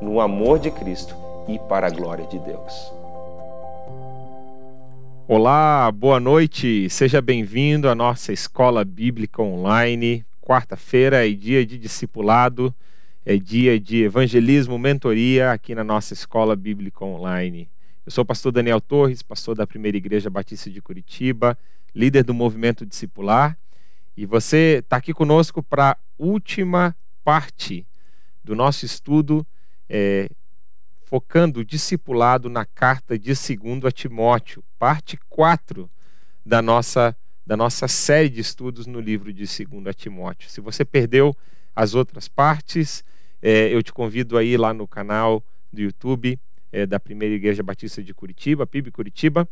no amor de Cristo e para a glória de Deus. Olá, boa noite. Seja bem-vindo à nossa escola bíblica online. Quarta-feira é dia de discipulado, é dia de evangelismo, mentoria aqui na nossa escola bíblica online. Eu sou o pastor Daniel Torres, pastor da Primeira Igreja Batista de Curitiba, líder do movimento discipular, e você está aqui conosco para a última parte do nosso estudo é, focando o discipulado na carta de 2 a Timóteo, parte 4 da nossa, da nossa série de estudos no livro de 2 a Timóteo. Se você perdeu as outras partes, é, eu te convido aí lá no canal do YouTube é, da Primeira Igreja Batista de Curitiba, PIB Curitiba,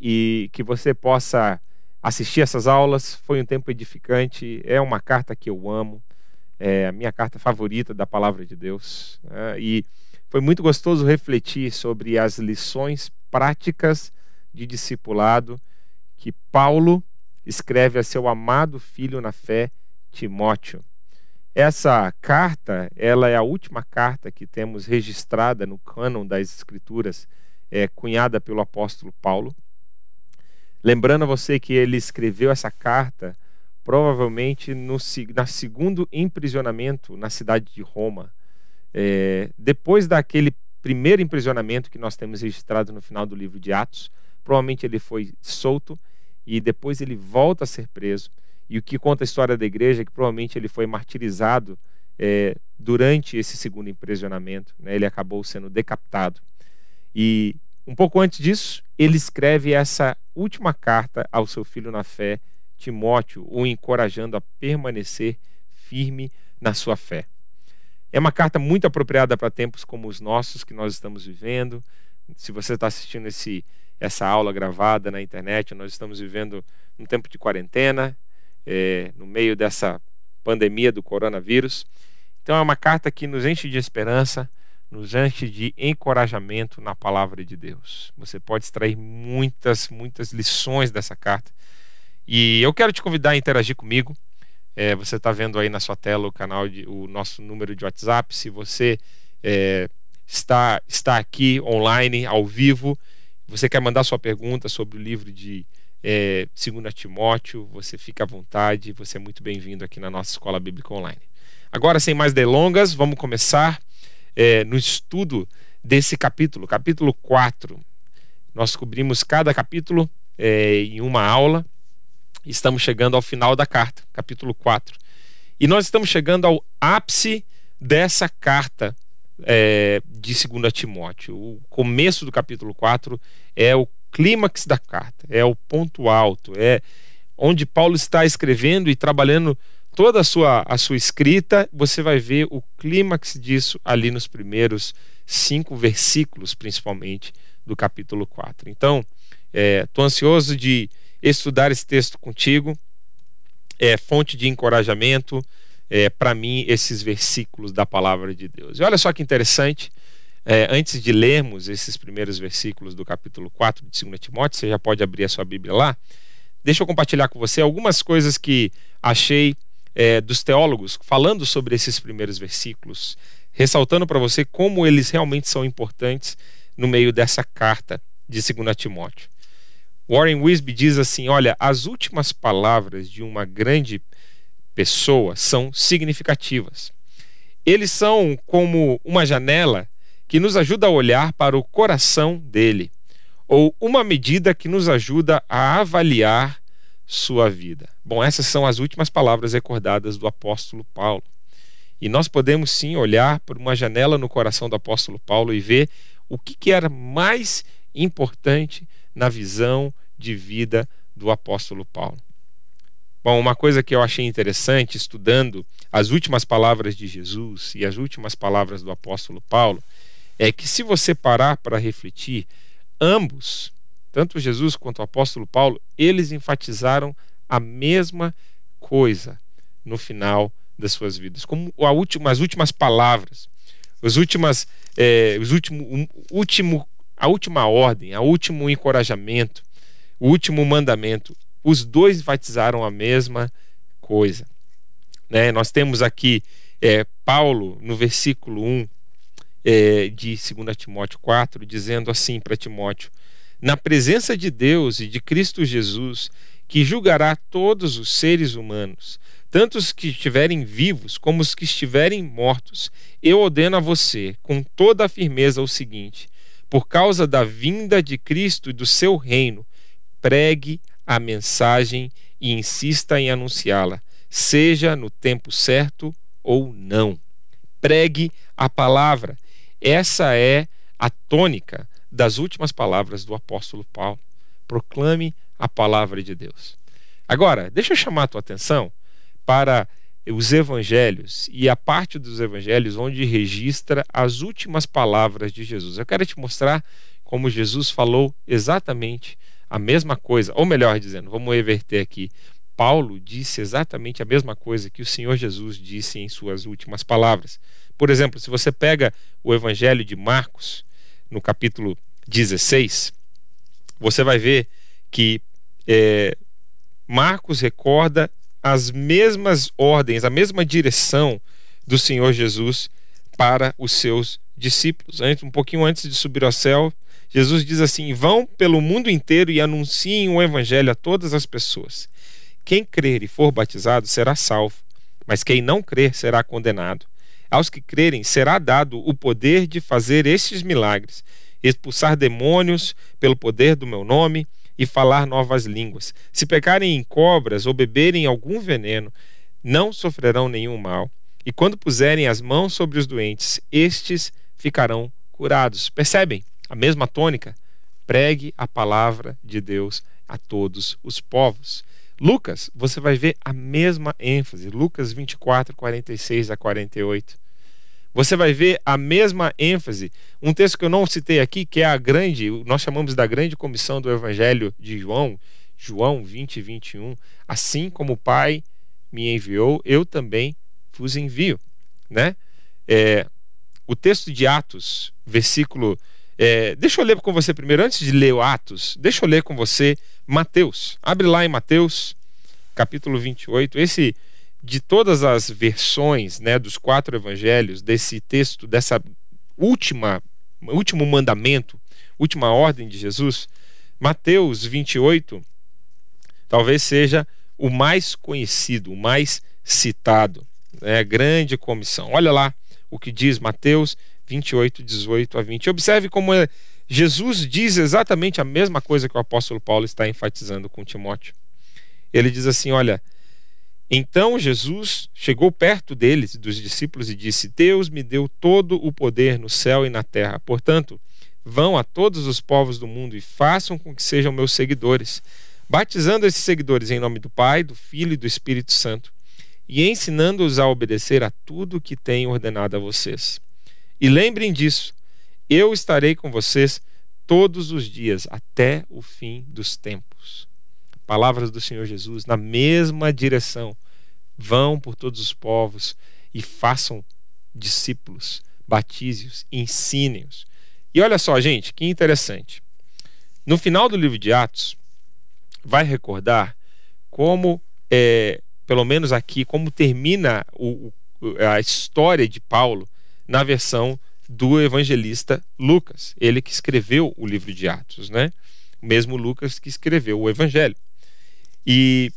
e que você possa assistir essas aulas. Foi um tempo edificante, é uma carta que eu amo é a minha carta favorita da palavra de Deus. Né? E foi muito gostoso refletir sobre as lições práticas de discipulado que Paulo escreve a seu amado filho na fé, Timóteo. Essa carta, ela é a última carta que temos registrada no cânon das Escrituras, é, cunhada pelo apóstolo Paulo. Lembrando a você que ele escreveu essa carta provavelmente no na segundo emprisionamento na cidade de Roma. É, depois daquele primeiro emprisionamento que nós temos registrado no final do livro de Atos, provavelmente ele foi solto e depois ele volta a ser preso. E o que conta a história da igreja é que provavelmente ele foi martirizado é, durante esse segundo emprisionamento. Né? Ele acabou sendo decapitado. E um pouco antes disso, ele escreve essa última carta ao seu filho na fé, Timóteo, o encorajando a permanecer firme na sua fé. É uma carta muito apropriada para tempos como os nossos que nós estamos vivendo. Se você está assistindo esse, essa aula gravada na internet, nós estamos vivendo um tempo de quarentena, é, no meio dessa pandemia do coronavírus. Então é uma carta que nos enche de esperança, nos enche de encorajamento na palavra de Deus. Você pode extrair muitas, muitas lições dessa carta e eu quero te convidar a interagir comigo. É, você está vendo aí na sua tela o canal, de, o nosso número de WhatsApp. Se você é, está, está aqui online, ao vivo, você quer mandar sua pergunta sobre o livro de é, 2 Timóteo, você fica à vontade, você é muito bem-vindo aqui na nossa Escola Bíblica Online. Agora, sem mais delongas, vamos começar é, no estudo desse capítulo, capítulo 4. Nós cobrimos cada capítulo é, em uma aula. Estamos chegando ao final da carta, capítulo 4. E nós estamos chegando ao ápice dessa carta é, de 2 Timóteo. O começo do capítulo 4 é o clímax da carta, é o ponto alto, é onde Paulo está escrevendo e trabalhando toda a sua, a sua escrita. Você vai ver o clímax disso ali nos primeiros cinco versículos, principalmente, do capítulo 4. Então, estou é, ansioso de estudar esse texto contigo. É fonte de encorajamento é, para mim esses versículos da palavra de Deus. E olha só que interessante, é, antes de lermos esses primeiros versículos do capítulo 4 de 2 Timóteo, você já pode abrir a sua Bíblia lá. Deixa eu compartilhar com você algumas coisas que achei é, dos teólogos falando sobre esses primeiros versículos, ressaltando para você como eles realmente são importantes no meio dessa carta de 2 Timóteo. Warren Wisby diz assim: olha, as últimas palavras de uma grande pessoa são significativas. Eles são como uma janela que nos ajuda a olhar para o coração dele, ou uma medida que nos ajuda a avaliar sua vida. Bom, essas são as últimas palavras recordadas do apóstolo Paulo. E nós podemos sim olhar por uma janela no coração do apóstolo Paulo e ver o que, que era mais importante na visão de vida do apóstolo Paulo. Bom, uma coisa que eu achei interessante estudando as últimas palavras de Jesus e as últimas palavras do apóstolo Paulo é que se você parar para refletir, ambos, tanto Jesus quanto o apóstolo Paulo, eles enfatizaram a mesma coisa no final das suas vidas, como a última, as últimas palavras, as últimas, é, os último, um, último, a última ordem, o último encorajamento, o último mandamento. Os dois enfatizaram a mesma coisa. Né? Nós temos aqui é, Paulo, no versículo 1 é, de 2 Timóteo 4, dizendo assim para Timóteo: Na presença de Deus e de Cristo Jesus, que julgará todos os seres humanos, tanto os que estiverem vivos como os que estiverem mortos, eu ordeno a você, com toda a firmeza, o seguinte: por causa da vinda de Cristo e do seu reino, pregue a mensagem e insista em anunciá-la, seja no tempo certo ou não. Pregue a palavra. Essa é a tônica das últimas palavras do apóstolo Paulo. Proclame a palavra de Deus. Agora, deixa eu chamar a tua atenção para os evangelhos e a parte dos evangelhos onde registra as últimas palavras de Jesus. Eu quero te mostrar como Jesus falou exatamente a mesma coisa, ou melhor dizendo, vamos reverter aqui. Paulo disse exatamente a mesma coisa que o Senhor Jesus disse em suas últimas palavras. Por exemplo, se você pega o Evangelho de Marcos, no capítulo 16, você vai ver que é, Marcos recorda as mesmas ordens, a mesma direção do Senhor Jesus para os seus discípulos. Um pouquinho antes de subir ao céu, Jesus diz assim: Vão pelo mundo inteiro e anunciem o evangelho a todas as pessoas. Quem crer e for batizado será salvo, mas quem não crer será condenado. Aos que crerem será dado o poder de fazer estes milagres, expulsar demônios pelo poder do meu nome e falar novas línguas. Se pecarem em cobras ou beberem algum veneno, não sofrerão nenhum mal. E quando puserem as mãos sobre os doentes, estes ficarão curados. Percebem a mesma tônica? Pregue a palavra de Deus a todos os povos. Lucas, você vai ver a mesma ênfase. Lucas 24, 46 a 48 você vai ver a mesma ênfase. Um texto que eu não citei aqui, que é a grande, nós chamamos da grande comissão do Evangelho de João, João 20, 21. Assim como o Pai me enviou, eu também vos envio. Né? É, o texto de Atos, versículo. É, deixa eu ler com você primeiro, antes de ler o Atos, deixa eu ler com você Mateus. Abre lá em Mateus, capítulo 28. Esse de todas as versões né, dos quatro evangelhos, desse texto, dessa última, último mandamento, última ordem de Jesus, Mateus 28 talvez seja o mais conhecido, o mais citado. Né, grande comissão. Olha lá o que diz Mateus 28, 18 a 20. Observe como é, Jesus diz exatamente a mesma coisa que o apóstolo Paulo está enfatizando com Timóteo. Ele diz assim: Olha, então Jesus chegou perto deles, dos discípulos, e disse: Deus me deu todo o poder no céu e na terra. Portanto, vão a todos os povos do mundo e façam com que sejam meus seguidores, batizando esses seguidores em nome do Pai, do Filho e do Espírito Santo, e ensinando-os a obedecer a tudo que tenho ordenado a vocês. E lembrem disso: eu estarei com vocês todos os dias até o fim dos tempos palavras do Senhor Jesus na mesma direção. Vão por todos os povos e façam discípulos, batize-os, ensinem-os. E olha só, gente, que interessante. No final do livro de Atos, vai recordar como, é, pelo menos aqui, como termina o, a história de Paulo na versão do evangelista Lucas, ele que escreveu o livro de Atos, né? O mesmo Lucas que escreveu o evangelho. E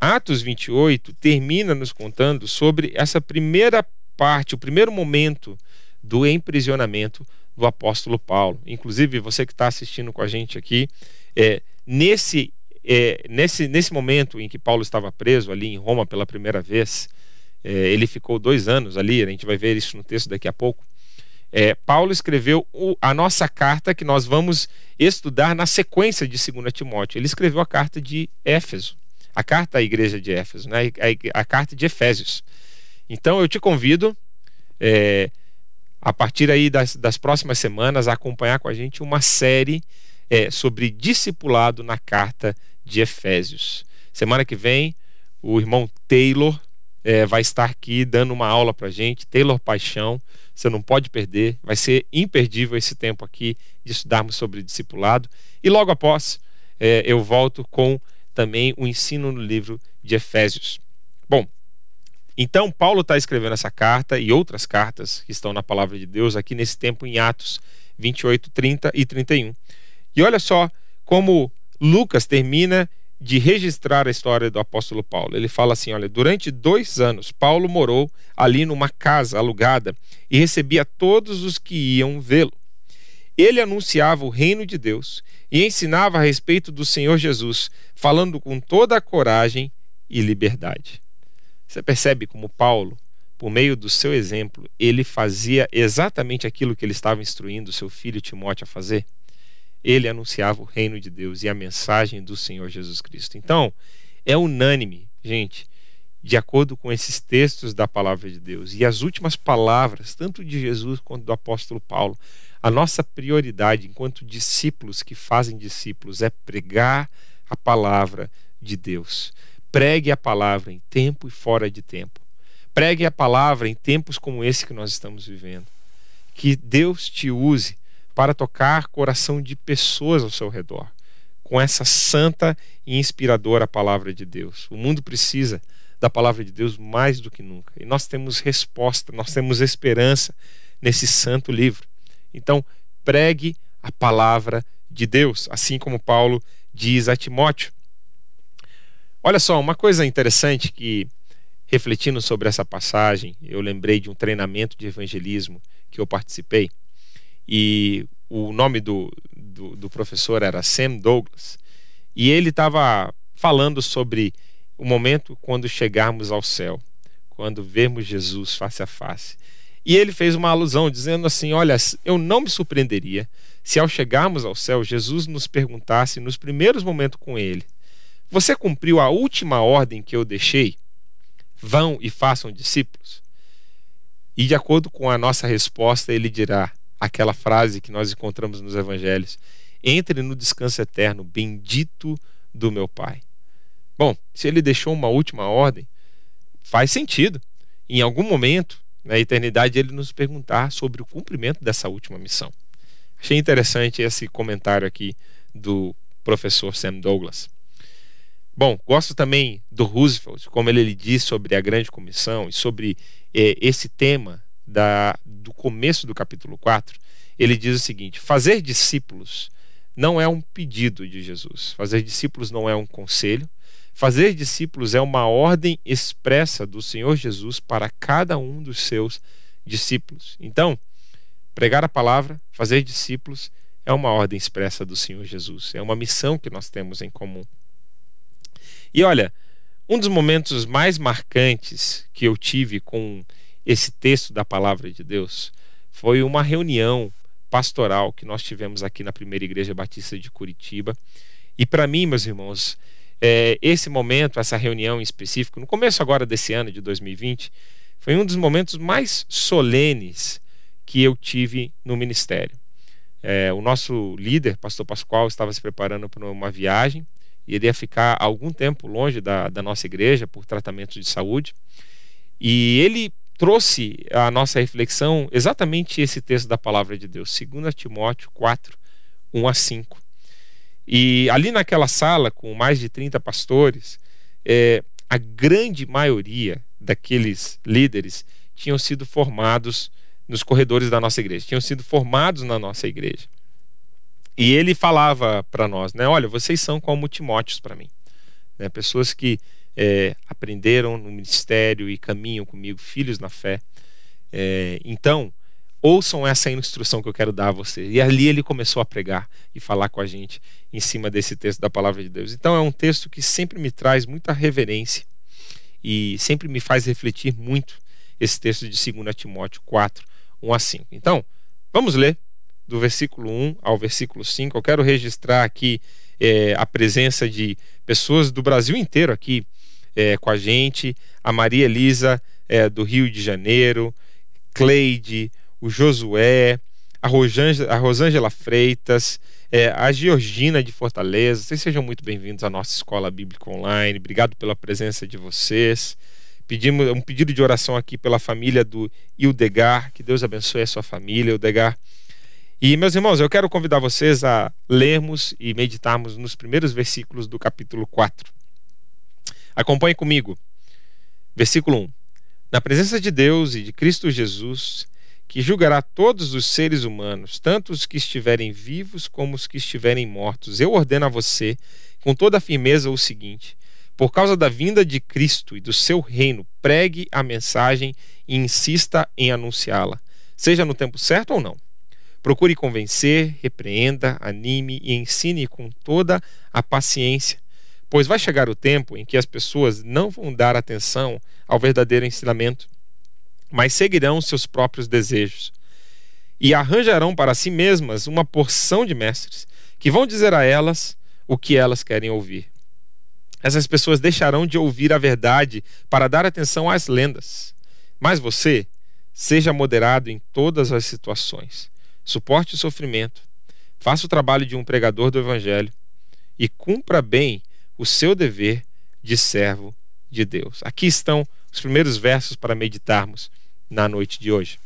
Atos 28 termina nos contando sobre essa primeira parte, o primeiro momento do emprisionamento do apóstolo Paulo. Inclusive, você que está assistindo com a gente aqui, é, nesse, é, nesse, nesse momento em que Paulo estava preso ali em Roma pela primeira vez, é, ele ficou dois anos ali, a gente vai ver isso no texto daqui a pouco. É, Paulo escreveu o, a nossa carta que nós vamos estudar na sequência de 2 Timóteo. Ele escreveu a carta de Éfeso, a carta à igreja de Éfeso, né? a, a carta de Efésios. Então eu te convido, é, a partir aí das, das, próximas semanas, a acompanhar com a gente uma série é, sobre discipulado na carta de Efésios. Semana que vem, o irmão Taylor é, vai estar aqui dando uma aula para gente, Taylor Paixão. Você não pode perder, vai ser imperdível esse tempo aqui de estudarmos sobre discipulado. E logo após, é, eu volto com também o ensino no livro de Efésios. Bom, então Paulo está escrevendo essa carta e outras cartas que estão na palavra de Deus aqui nesse tempo em Atos 28, 30 e 31. E olha só como Lucas termina de registrar a história do apóstolo Paulo. Ele fala assim: olha, durante dois anos, Paulo morou ali numa casa alugada e recebia todos os que iam vê-lo. Ele anunciava o reino de Deus e ensinava a respeito do Senhor Jesus, falando com toda a coragem e liberdade. Você percebe como Paulo, por meio do seu exemplo, ele fazia exatamente aquilo que ele estava instruindo seu filho Timóteo a fazer? Ele anunciava o reino de Deus e a mensagem do Senhor Jesus Cristo. Então, é unânime, gente, de acordo com esses textos da palavra de Deus e as últimas palavras, tanto de Jesus quanto do apóstolo Paulo, a nossa prioridade enquanto discípulos que fazem discípulos é pregar a palavra de Deus. Pregue a palavra em tempo e fora de tempo. Pregue a palavra em tempos como esse que nós estamos vivendo. Que Deus te use para tocar coração de pessoas ao seu redor, com essa santa e inspiradora palavra de Deus. O mundo precisa da palavra de Deus mais do que nunca. E nós temos resposta, nós temos esperança nesse santo livro. Então, pregue a palavra de Deus, assim como Paulo diz a Timóteo. Olha só, uma coisa interessante que, refletindo sobre essa passagem, eu lembrei de um treinamento de evangelismo que eu participei e o nome do, do, do professor era Sam Douglas, e ele estava falando sobre o momento quando chegarmos ao céu, quando vermos Jesus face a face. E ele fez uma alusão dizendo assim: Olha, eu não me surpreenderia se ao chegarmos ao céu Jesus nos perguntasse nos primeiros momentos com ele: Você cumpriu a última ordem que eu deixei? Vão e façam discípulos? E de acordo com a nossa resposta, ele dirá: aquela frase que nós encontramos nos evangelhos: entre no descanso eterno, bendito do meu Pai. Bom, se ele deixou uma última ordem, faz sentido. Em algum momento, na eternidade, ele nos perguntar sobre o cumprimento dessa última missão. Achei interessante esse comentário aqui do professor Sam Douglas. Bom, gosto também do Roosevelt, como ele diz sobre a grande comissão e sobre eh, esse tema da, do começo do capítulo 4, ele diz o seguinte: fazer discípulos não é um pedido de Jesus, fazer discípulos não é um conselho, fazer discípulos é uma ordem expressa do Senhor Jesus para cada um dos seus discípulos. Então, pregar a palavra, fazer discípulos, é uma ordem expressa do Senhor Jesus, é uma missão que nós temos em comum. E olha, um dos momentos mais marcantes que eu tive com esse texto da palavra de Deus foi uma reunião pastoral que nós tivemos aqui na primeira igreja batista de Curitiba. E para mim, meus irmãos, é, esse momento, essa reunião em específico, no começo agora desse ano de 2020, foi um dos momentos mais solenes que eu tive no ministério. É, o nosso líder, pastor Pascoal, estava se preparando para uma viagem e ele ia ficar algum tempo longe da, da nossa igreja por tratamento de saúde. E ele trouxe a nossa reflexão exatamente esse texto da palavra de Deus, 2 Timóteo 4, 1 a 5. E ali naquela sala, com mais de 30 pastores, é, a grande maioria daqueles líderes tinham sido formados nos corredores da nossa igreja, tinham sido formados na nossa igreja. E ele falava para nós, né? Olha, vocês são como Timóteos para mim, né? Pessoas que é, aprenderam no ministério e caminham comigo, filhos na fé. É, então, ouçam essa instrução que eu quero dar a você. E ali ele começou a pregar e falar com a gente em cima desse texto da palavra de Deus. Então é um texto que sempre me traz muita reverência e sempre me faz refletir muito esse texto de 2 Timóteo 4, 1 a 5. Então, vamos ler do versículo 1 ao versículo 5. Eu quero registrar aqui é, a presença de pessoas do Brasil inteiro aqui é, com a gente. A Maria Elisa é, do Rio de Janeiro, Cleide, o Josué, a Rosângela, a Rosângela Freitas, é, a Georgina de Fortaleza. Vocês sejam muito bem-vindos à nossa escola bíblica online. Obrigado pela presença de vocês. Pedimos um pedido de oração aqui pela família do Ildegar. Que Deus abençoe a sua família, Ildegar. E, meus irmãos, eu quero convidar vocês a lermos e meditarmos nos primeiros versículos do capítulo 4. Acompanhe comigo. Versículo 1. Na presença de Deus e de Cristo Jesus, que julgará todos os seres humanos, tanto os que estiverem vivos como os que estiverem mortos. Eu ordeno a você, com toda a firmeza, o seguinte: por causa da vinda de Cristo e do seu reino, pregue a mensagem e insista em anunciá-la, seja no tempo certo ou não. Procure convencer, repreenda, anime e ensine com toda a paciência, pois vai chegar o tempo em que as pessoas não vão dar atenção ao verdadeiro ensinamento mas seguirão seus próprios desejos. E arranjarão para si mesmas uma porção de mestres, que vão dizer a elas o que elas querem ouvir. Essas pessoas deixarão de ouvir a verdade para dar atenção às lendas. Mas você, seja moderado em todas as situações. Suporte o sofrimento, faça o trabalho de um pregador do Evangelho e cumpra bem o seu dever de servo de Deus. Aqui estão os primeiros versos para meditarmos na noite de hoje.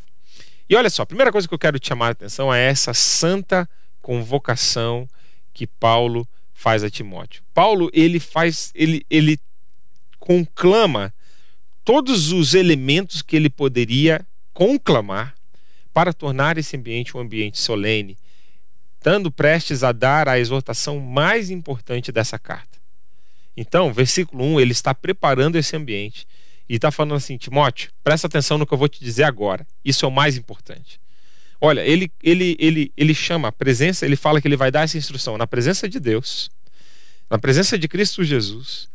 E olha só, a primeira coisa que eu quero te chamar a atenção é essa santa convocação que Paulo faz a Timóteo. Paulo, ele faz, ele, ele conclama todos os elementos que ele poderia conclamar para tornar esse ambiente um ambiente solene, estando prestes a dar a exortação mais importante dessa carta. Então, versículo 1, ele está preparando esse ambiente e está falando assim: Timóteo, presta atenção no que eu vou te dizer agora. Isso é o mais importante. Olha, ele, ele, ele, ele chama a presença, ele fala que ele vai dar essa instrução na presença de Deus, na presença de Cristo Jesus.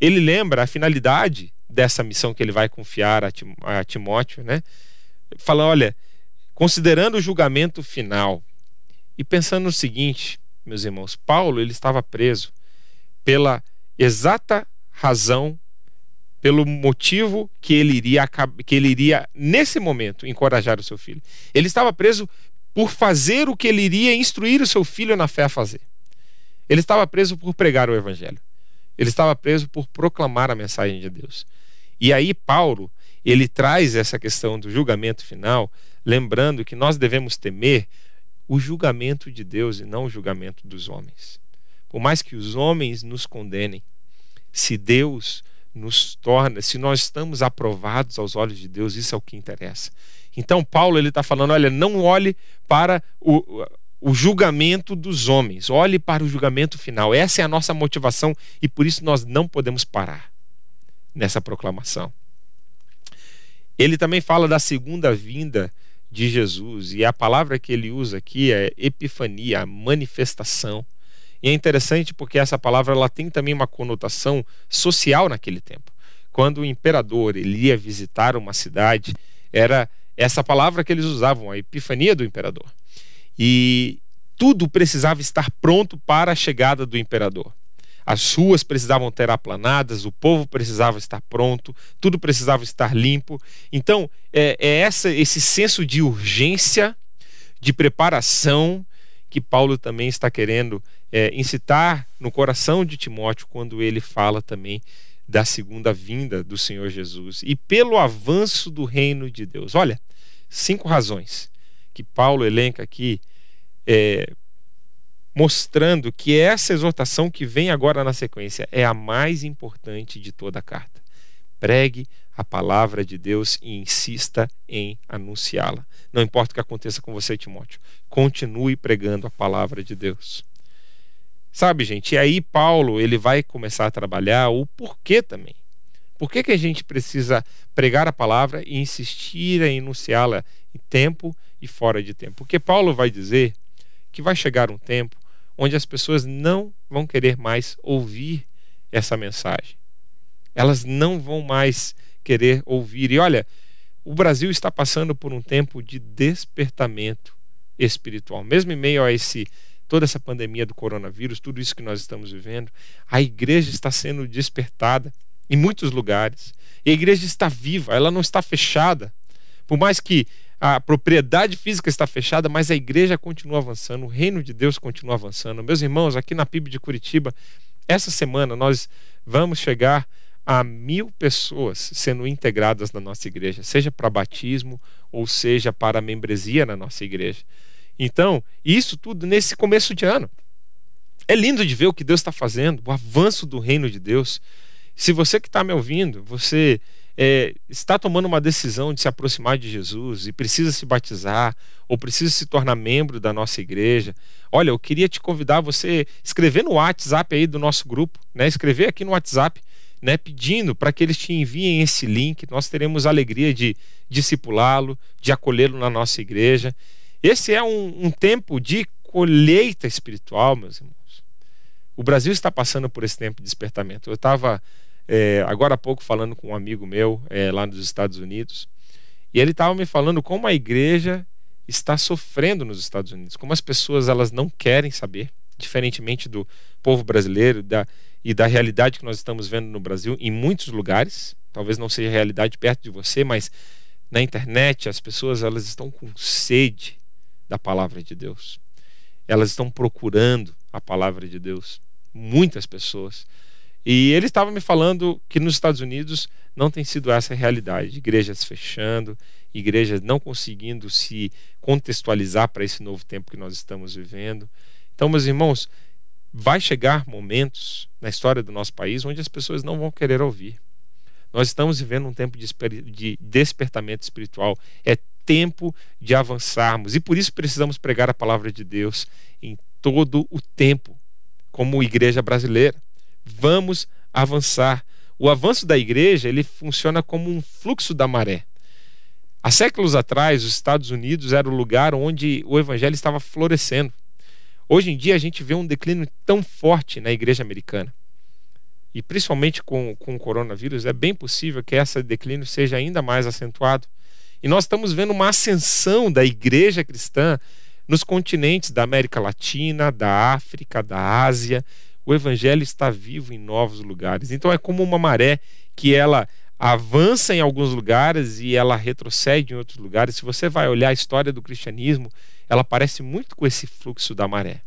Ele lembra a finalidade dessa missão que ele vai confiar a Timóteo, né? Fala, olha, considerando o julgamento final e pensando no seguinte, meus irmãos, Paulo ele estava preso pela exata razão pelo motivo que ele iria que ele iria nesse momento encorajar o seu filho. Ele estava preso por fazer o que ele iria instruir o seu filho na fé a fazer. Ele estava preso por pregar o evangelho. Ele estava preso por proclamar a mensagem de Deus. E aí Paulo, ele traz essa questão do julgamento final, lembrando que nós devemos temer o julgamento de Deus e não o julgamento dos homens. Por mais que os homens nos condenem, se Deus nos torna, se nós estamos aprovados aos olhos de Deus, isso é o que interessa. Então Paulo ele está falando, olha, não olhe para o, o julgamento dos homens, olhe para o julgamento final. Essa é a nossa motivação e por isso nós não podemos parar nessa proclamação. Ele também fala da segunda vinda de Jesus e a palavra que ele usa aqui é epifania, manifestação. E é interessante porque essa palavra ela tem também uma conotação social naquele tempo. Quando o imperador ele ia visitar uma cidade, era essa palavra que eles usavam, a epifania do imperador. E tudo precisava estar pronto para a chegada do imperador. As ruas precisavam ter aplanadas, o povo precisava estar pronto, tudo precisava estar limpo. Então, é, é essa, esse senso de urgência, de preparação, que Paulo também está querendo é, incitar no coração de Timóteo quando ele fala também da segunda vinda do Senhor Jesus e pelo avanço do reino de Deus. Olha, cinco razões que Paulo elenca aqui, é, mostrando que essa exortação que vem agora na sequência é a mais importante de toda a carta. Pregue a palavra de Deus e insista em anunciá-la. Não importa o que aconteça com você, Timóteo, continue pregando a palavra de Deus. Sabe, gente? E aí Paulo ele vai começar a trabalhar o porquê também. Por que, que a gente precisa pregar a palavra e insistir em enunciá-la em tempo e fora de tempo. Porque Paulo vai dizer que vai chegar um tempo onde as pessoas não vão querer mais ouvir essa mensagem. Elas não vão mais querer ouvir. E olha, o Brasil está passando por um tempo de despertamento espiritual. Mesmo em meio a esse toda essa pandemia do coronavírus, tudo isso que nós estamos vivendo, a igreja está sendo despertada em muitos lugares. E a igreja está viva, ela não está fechada. Por mais que a propriedade física está fechada, mas a igreja continua avançando, o reino de Deus continua avançando. Meus irmãos, aqui na PIB de Curitiba, essa semana nós vamos chegar a mil pessoas sendo integradas na nossa igreja, seja para batismo ou seja para membresia na nossa igreja. Então, isso tudo nesse começo de ano. É lindo de ver o que Deus está fazendo, o avanço do reino de Deus. Se você que está me ouvindo, você é, está tomando uma decisão de se aproximar de Jesus e precisa se batizar ou precisa se tornar membro da nossa igreja, olha, eu queria te convidar você escrever no WhatsApp aí do nosso grupo, né? Escrever aqui no WhatsApp, né? Pedindo para que eles te enviem esse link. Nós teremos a alegria de discipulá-lo, de acolhê-lo na nossa igreja. Esse é um, um tempo de colheita espiritual, meus irmãos. O Brasil está passando por esse tempo de despertamento. Eu estava é, agora há pouco falando com um amigo meu é, lá nos Estados Unidos e ele estava me falando como a igreja está sofrendo nos Estados Unidos, como as pessoas elas não querem saber, diferentemente do povo brasileiro da, e da realidade que nós estamos vendo no Brasil em muitos lugares. Talvez não seja realidade perto de você, mas na internet as pessoas elas estão com sede da palavra de Deus. Elas estão procurando a palavra de Deus. Muitas pessoas. E ele estava me falando que nos Estados Unidos não tem sido essa a realidade. Igrejas fechando, igrejas não conseguindo se contextualizar para esse novo tempo que nós estamos vivendo. Então, meus irmãos, vai chegar momentos na história do nosso país onde as pessoas não vão querer ouvir. Nós estamos vivendo um tempo de despertamento espiritual. É tempo de avançarmos. E por isso precisamos pregar a palavra de Deus em todo o tempo, como igreja brasileira. Vamos avançar. O avanço da igreja ele funciona como um fluxo da maré. Há séculos atrás, os Estados Unidos era o lugar onde o evangelho estava florescendo. Hoje em dia, a gente vê um declínio tão forte na igreja americana. E principalmente com, com o coronavírus, é bem possível que esse declínio seja ainda mais acentuado. E nós estamos vendo uma ascensão da igreja cristã nos continentes da América Latina, da África, da Ásia. O evangelho está vivo em novos lugares. Então é como uma maré que ela avança em alguns lugares e ela retrocede em outros lugares. Se você vai olhar a história do cristianismo, ela parece muito com esse fluxo da maré.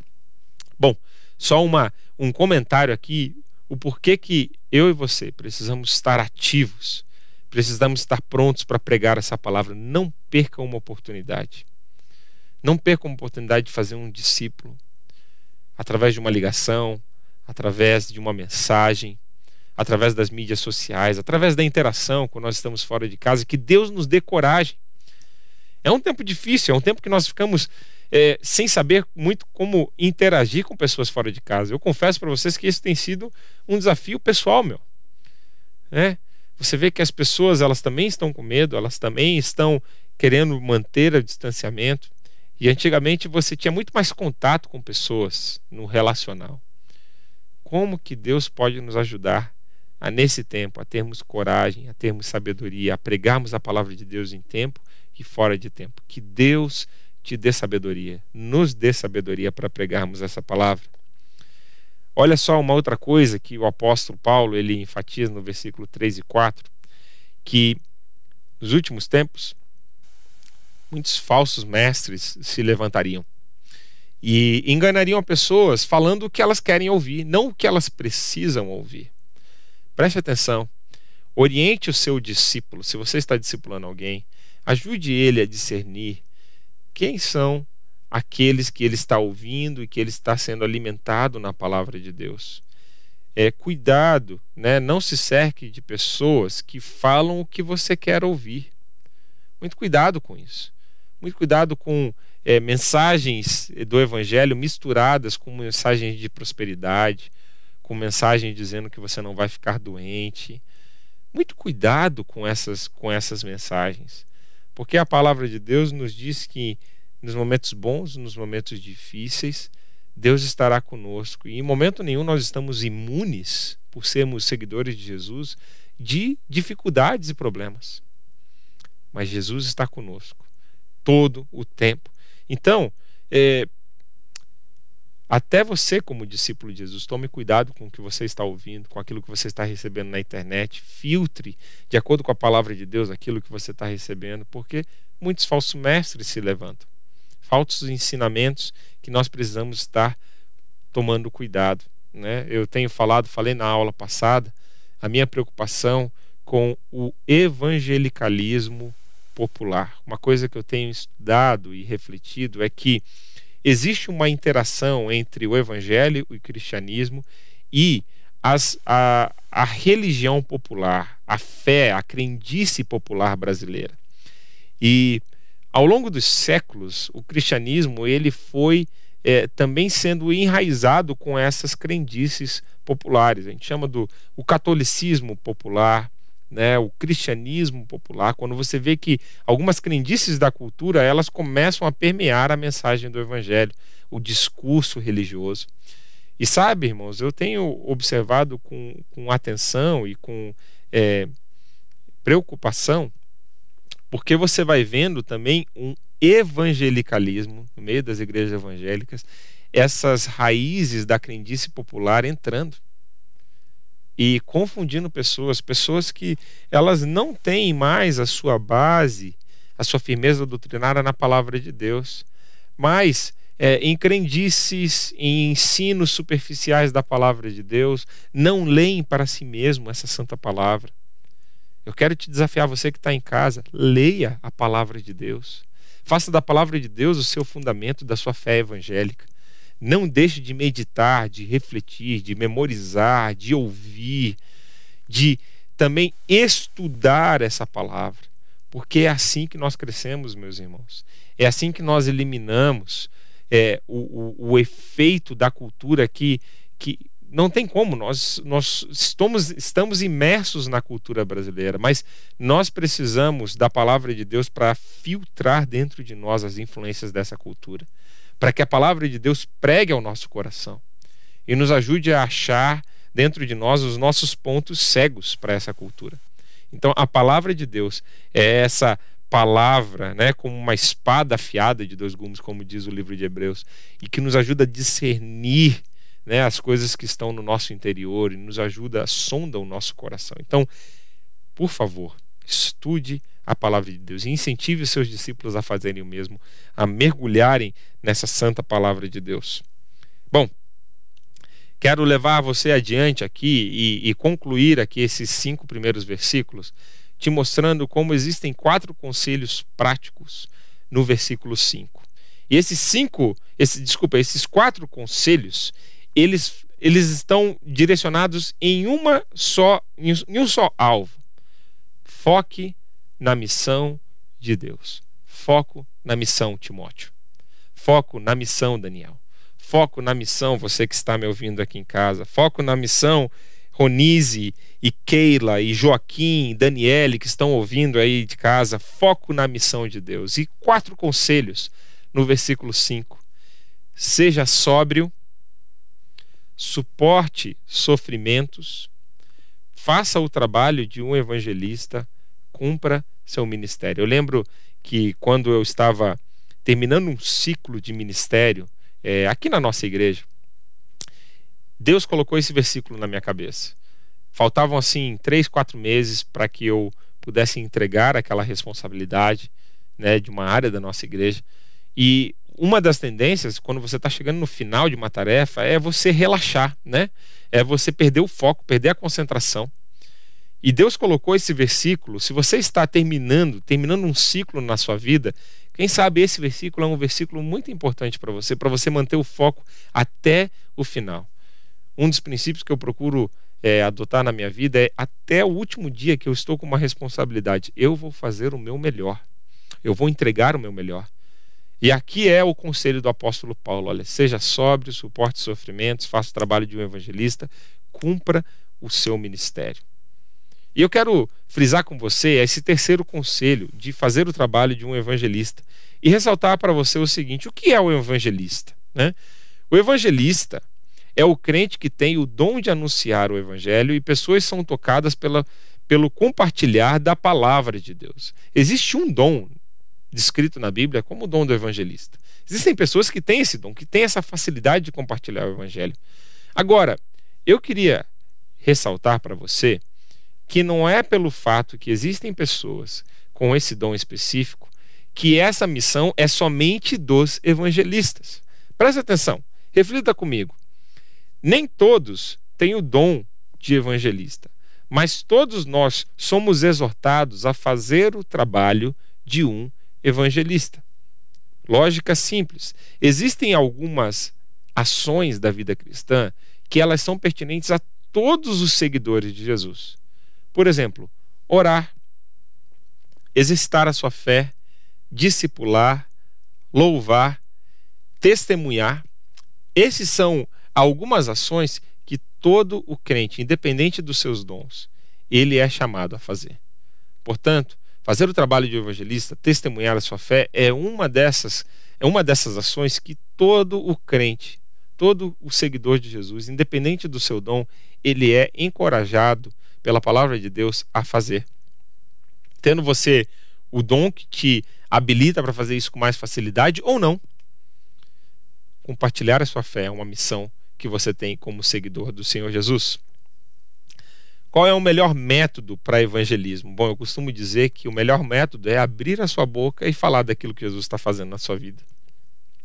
Bom, só uma, um comentário aqui, o porquê que eu e você precisamos estar ativos Precisamos estar prontos para pregar essa palavra. Não percam uma oportunidade. Não percam uma oportunidade de fazer um discípulo através de uma ligação, através de uma mensagem, através das mídias sociais, através da interação quando nós estamos fora de casa. Que Deus nos dê coragem. É um tempo difícil, é um tempo que nós ficamos é, sem saber muito como interagir com pessoas fora de casa. Eu confesso para vocês que isso tem sido um desafio pessoal meu. Né? Você vê que as pessoas elas também estão com medo, elas também estão querendo manter o distanciamento. E antigamente você tinha muito mais contato com pessoas no relacional. Como que Deus pode nos ajudar a nesse tempo a termos coragem, a termos sabedoria, a pregarmos a palavra de Deus em tempo e fora de tempo? Que Deus te dê sabedoria, nos dê sabedoria para pregarmos essa palavra. Olha só uma outra coisa que o apóstolo Paulo ele enfatiza no versículo 3 e 4, que nos últimos tempos muitos falsos mestres se levantariam e enganariam pessoas falando o que elas querem ouvir, não o que elas precisam ouvir. Preste atenção. Oriente o seu discípulo, se você está discipulando alguém, ajude ele a discernir quem são aqueles que ele está ouvindo e que ele está sendo alimentado na palavra de Deus. É, cuidado, né? não se cerque de pessoas que falam o que você quer ouvir. Muito cuidado com isso. Muito cuidado com é, mensagens do Evangelho misturadas com mensagens de prosperidade, com mensagens dizendo que você não vai ficar doente. Muito cuidado com essas, com essas mensagens. Porque a palavra de Deus nos diz que nos momentos bons, nos momentos difíceis, Deus estará conosco. E em momento nenhum nós estamos imunes, por sermos seguidores de Jesus, de dificuldades e problemas. Mas Jesus está conosco todo o tempo. Então, é, até você, como discípulo de Jesus, tome cuidado com o que você está ouvindo, com aquilo que você está recebendo na internet. Filtre, de acordo com a palavra de Deus, aquilo que você está recebendo, porque muitos falsos mestres se levantam. Falsos ensinamentos que nós precisamos estar tomando cuidado. Né? Eu tenho falado, falei na aula passada, a minha preocupação com o evangelicalismo popular. Uma coisa que eu tenho estudado e refletido é que existe uma interação entre o evangelho e o cristianismo e as, a, a religião popular, a fé, a crendice popular brasileira. E ao longo dos séculos, o cristianismo ele foi é, também sendo enraizado com essas crendices populares. A gente chama do o catolicismo popular, né, o cristianismo popular, quando você vê que algumas crendices da cultura elas começam a permear a mensagem do evangelho, o discurso religioso. E sabe, irmãos, eu tenho observado com, com atenção e com é, preocupação, porque você vai vendo também um evangelicalismo no meio das igrejas evangélicas, essas raízes da crendice popular entrando e confundindo pessoas, pessoas que elas não têm mais a sua base, a sua firmeza doutrinária na palavra de Deus, mas é, em crendices, em ensinos superficiais da palavra de Deus, não leem para si mesmo essa santa palavra. Eu quero te desafiar, você que está em casa, leia a palavra de Deus. Faça da palavra de Deus o seu fundamento da sua fé evangélica. Não deixe de meditar, de refletir, de memorizar, de ouvir, de também estudar essa palavra, porque é assim que nós crescemos, meus irmãos. É assim que nós eliminamos é, o, o, o efeito da cultura que, que não tem como, nós, nós estamos, estamos imersos na cultura brasileira, mas nós precisamos da palavra de Deus para filtrar dentro de nós as influências dessa cultura para que a palavra de Deus pregue ao nosso coração e nos ajude a achar dentro de nós os nossos pontos cegos para essa cultura. Então, a palavra de Deus é essa palavra, né, como uma espada afiada de dois gumes, como diz o livro de Hebreus, e que nos ajuda a discernir né, as coisas que estão no nosso interior e nos ajuda, a sonda o nosso coração. Então, por favor, estude a palavra de Deus e incentive os seus discípulos a fazerem o mesmo, a mergulharem nessa santa palavra de Deus. Bom, quero levar você adiante aqui e, e concluir aqui esses cinco primeiros versículos, te mostrando como existem quatro conselhos práticos no versículo 5. E esses cinco, esse, desculpa, esses quatro conselhos, eles, eles estão direcionados em uma só, em um só alvo. Foque na missão de Deus. Foco na missão, Timóteo. Foco na missão, Daniel. Foco na missão, você que está me ouvindo aqui em casa. Foco na missão, Ronise e Keila e Joaquim, e Daniele que estão ouvindo aí de casa. Foco na missão de Deus. E quatro conselhos no versículo 5. Seja sóbrio, suporte sofrimentos, faça o trabalho de um evangelista, cumpra seu ministério. Eu lembro que quando eu estava terminando um ciclo de ministério é, aqui na nossa igreja, Deus colocou esse versículo na minha cabeça. Faltavam assim três, quatro meses para que eu pudesse entregar aquela responsabilidade né, de uma área da nossa igreja. E uma das tendências, quando você está chegando no final de uma tarefa, é você relaxar, né? É você perder o foco, perder a concentração. E Deus colocou esse versículo, se você está terminando, terminando um ciclo na sua vida, quem sabe esse versículo é um versículo muito importante para você, para você manter o foco até o final. Um dos princípios que eu procuro é, adotar na minha vida é até o último dia que eu estou com uma responsabilidade, eu vou fazer o meu melhor. Eu vou entregar o meu melhor. E aqui é o conselho do apóstolo Paulo: olha, seja sóbrio, suporte sofrimentos, faça o trabalho de um evangelista, cumpra o seu ministério. E eu quero frisar com você esse terceiro conselho de fazer o trabalho de um evangelista e ressaltar para você o seguinte: o que é o evangelista? Né? O evangelista é o crente que tem o dom de anunciar o evangelho e pessoas são tocadas pela, pelo compartilhar da palavra de Deus. Existe um dom descrito na Bíblia como o dom do evangelista. Existem pessoas que têm esse dom, que têm essa facilidade de compartilhar o evangelho. Agora, eu queria ressaltar para você que não é pelo fato que existem pessoas com esse dom específico que essa missão é somente dos evangelistas. Preste atenção, reflita comigo. Nem todos têm o dom de evangelista, mas todos nós somos exortados a fazer o trabalho de um evangelista. Lógica simples. Existem algumas ações da vida cristã que elas são pertinentes a todos os seguidores de Jesus. Por exemplo, orar, exercitar a sua fé, discipular, louvar, testemunhar. Esses são algumas ações que todo o crente, independente dos seus dons, ele é chamado a fazer. Portanto, fazer o trabalho de evangelista, testemunhar a sua fé é uma dessas é uma dessas ações que todo o crente, todo o seguidor de Jesus, independente do seu dom, ele é encorajado pela palavra de Deus a fazer. Tendo você o dom que te habilita para fazer isso com mais facilidade ou não. Compartilhar a sua fé é uma missão que você tem como seguidor do Senhor Jesus. Qual é o melhor método para evangelismo? Bom, eu costumo dizer que o melhor método é abrir a sua boca e falar daquilo que Jesus está fazendo na sua vida.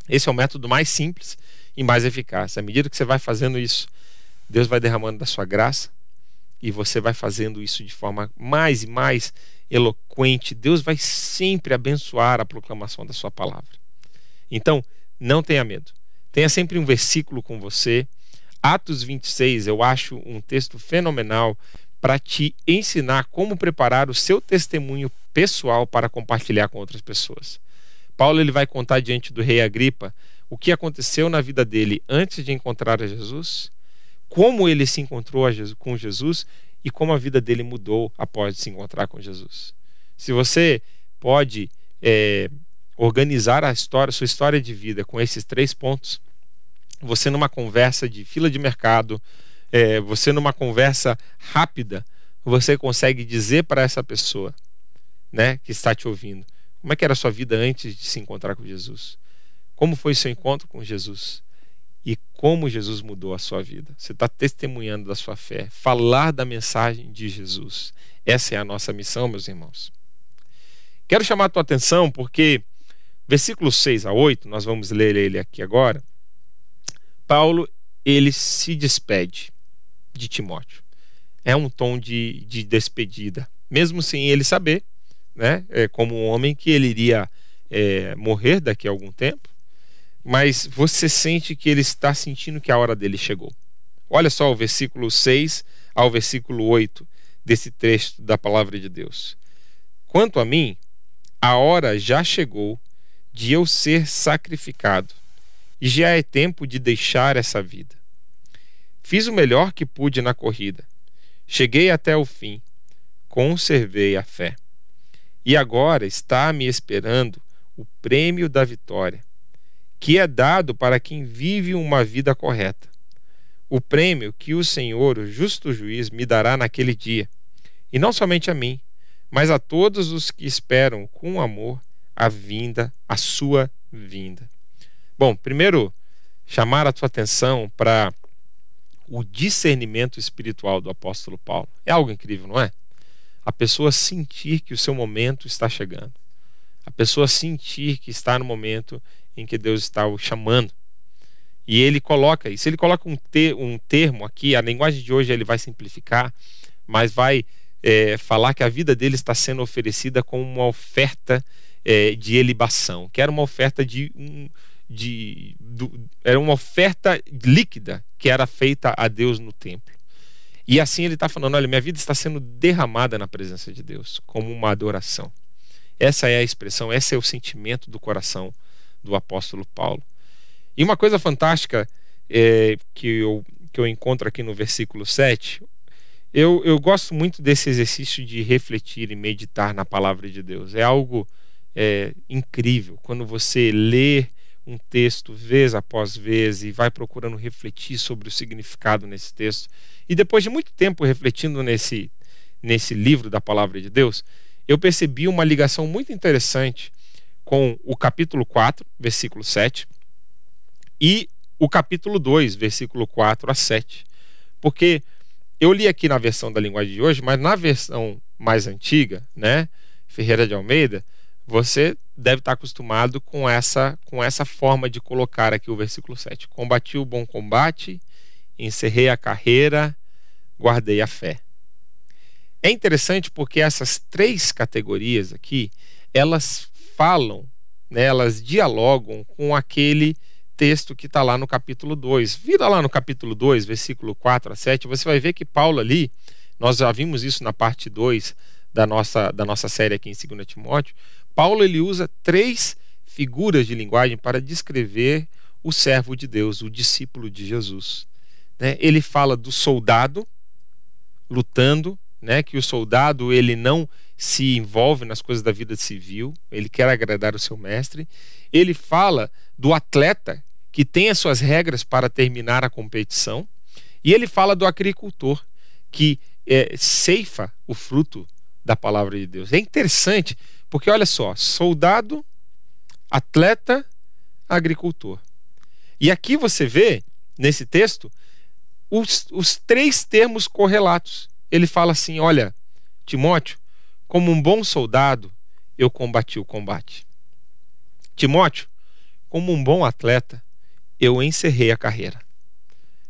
Esse é o método mais simples e mais eficaz. À medida que você vai fazendo isso, Deus vai derramando da sua graça, e você vai fazendo isso de forma mais e mais eloquente, Deus vai sempre abençoar a proclamação da sua palavra. Então, não tenha medo. Tenha sempre um versículo com você. Atos 26, eu acho um texto fenomenal para te ensinar como preparar o seu testemunho pessoal para compartilhar com outras pessoas. Paulo ele vai contar diante do rei Agripa o que aconteceu na vida dele antes de encontrar Jesus como ele se encontrou com Jesus e como a vida dele mudou após se encontrar com Jesus. Se você pode é, organizar a história, sua história de vida com esses três pontos, você numa conversa de fila de mercado, é, você numa conversa rápida, você consegue dizer para essa pessoa, né, que está te ouvindo, como é que era a sua vida antes de se encontrar com Jesus? Como foi seu encontro com Jesus? E como Jesus mudou a sua vida. Você está testemunhando da sua fé, falar da mensagem de Jesus. Essa é a nossa missão, meus irmãos. Quero chamar a tua atenção porque versículos 6 a 8, nós vamos ler ele aqui agora. Paulo, ele se despede de Timóteo. É um tom de, de despedida, mesmo sem ele saber, né, é, como um homem que ele iria é, morrer daqui a algum tempo mas você sente que ele está sentindo que a hora dele chegou. Olha só o versículo 6 ao versículo 8 desse trecho da palavra de Deus. Quanto a mim, a hora já chegou de eu ser sacrificado, e já é tempo de deixar essa vida. Fiz o melhor que pude na corrida. Cheguei até o fim. Conservei a fé. E agora está me esperando o prêmio da vitória que é dado para quem vive uma vida correta. O prêmio que o Senhor, o justo juiz, me dará naquele dia, e não somente a mim, mas a todos os que esperam com amor a vinda, a sua vinda. Bom, primeiro, chamar a tua atenção para o discernimento espiritual do apóstolo Paulo. É algo incrível, não é? A pessoa sentir que o seu momento está chegando. A pessoa sentir que está no momento em que Deus está o chamando. E ele coloca isso. Ele coloca um, ter, um termo aqui, a linguagem de hoje ele vai simplificar, mas vai é, falar que a vida dele está sendo oferecida como uma oferta é, de elibação, que era uma oferta de. Um, de do, era uma oferta líquida que era feita a Deus no templo. E assim ele está falando: olha, minha vida está sendo derramada na presença de Deus, como uma adoração. Essa é a expressão, esse é o sentimento do coração do apóstolo Paulo. E uma coisa fantástica é, que, eu, que eu encontro aqui no versículo 7, Eu, eu gosto muito desse exercício de refletir e meditar na palavra de Deus. É algo é, incrível quando você lê um texto vez após vez e vai procurando refletir sobre o significado nesse texto. E depois de muito tempo refletindo nesse, nesse livro da palavra de Deus, eu percebi uma ligação muito interessante com o capítulo 4, versículo 7, e o capítulo 2, versículo 4 a 7. Porque eu li aqui na versão da linguagem de hoje, mas na versão mais antiga, né, Ferreira de Almeida, você deve estar acostumado com essa com essa forma de colocar aqui o versículo 7. Combati o bom combate, encerrei a carreira, guardei a fé. É interessante porque essas três categorias aqui, elas falam, né, elas dialogam com aquele texto que está lá no capítulo 2. Vira lá no capítulo 2, versículo 4 a 7, você vai ver que Paulo ali, nós já vimos isso na parte 2 da nossa, da nossa série aqui em 2 Timóteo, Paulo ele usa três figuras de linguagem para descrever o servo de Deus, o discípulo de Jesus. Né? Ele fala do soldado lutando, né? que o soldado ele não se envolve nas coisas da vida civil, ele quer agradar o seu mestre. Ele fala do atleta que tem as suas regras para terminar a competição. E ele fala do agricultor que é, ceifa o fruto da palavra de Deus. É interessante, porque olha só: soldado, atleta, agricultor. E aqui você vê, nesse texto, os, os três termos correlatos. Ele fala assim: olha, Timóteo, como um bom soldado, eu combati o combate. Timóteo, como um bom atleta, eu encerrei a carreira.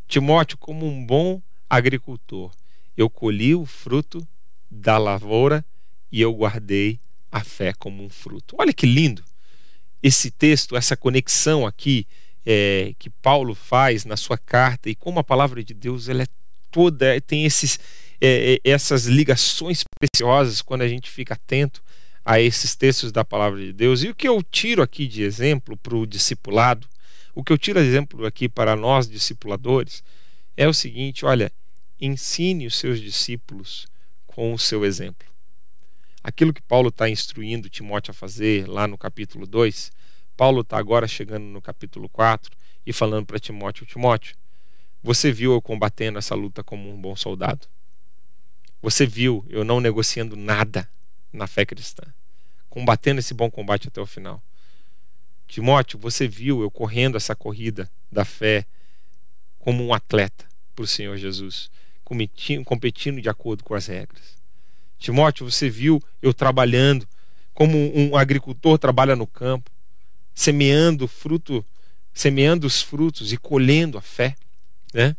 Timóteo, como um bom agricultor, eu colhi o fruto da lavoura e eu guardei a fé como um fruto. Olha que lindo esse texto, essa conexão aqui é, que Paulo faz na sua carta e como a palavra de Deus ela é toda tem esses é, é essas ligações preciosas quando a gente fica atento a esses textos da palavra de Deus. E o que eu tiro aqui de exemplo para o discipulado o que eu tiro exemplo aqui para nós discipuladores é o seguinte: olha, ensine os seus discípulos com o seu exemplo. Aquilo que Paulo está instruindo Timóteo a fazer lá no capítulo 2, Paulo está agora chegando no capítulo 4 e falando para Timóteo: Timóteo, você viu eu combatendo essa luta como um bom soldado. Você viu eu não negociando nada na fé cristã, combatendo esse bom combate até o final. Timóteo, você viu eu correndo essa corrida da fé como um atleta para o Senhor Jesus, competindo de acordo com as regras. Timóteo, você viu eu trabalhando como um agricultor trabalha no campo, semeando fruto, semeando os frutos e colhendo a fé, né?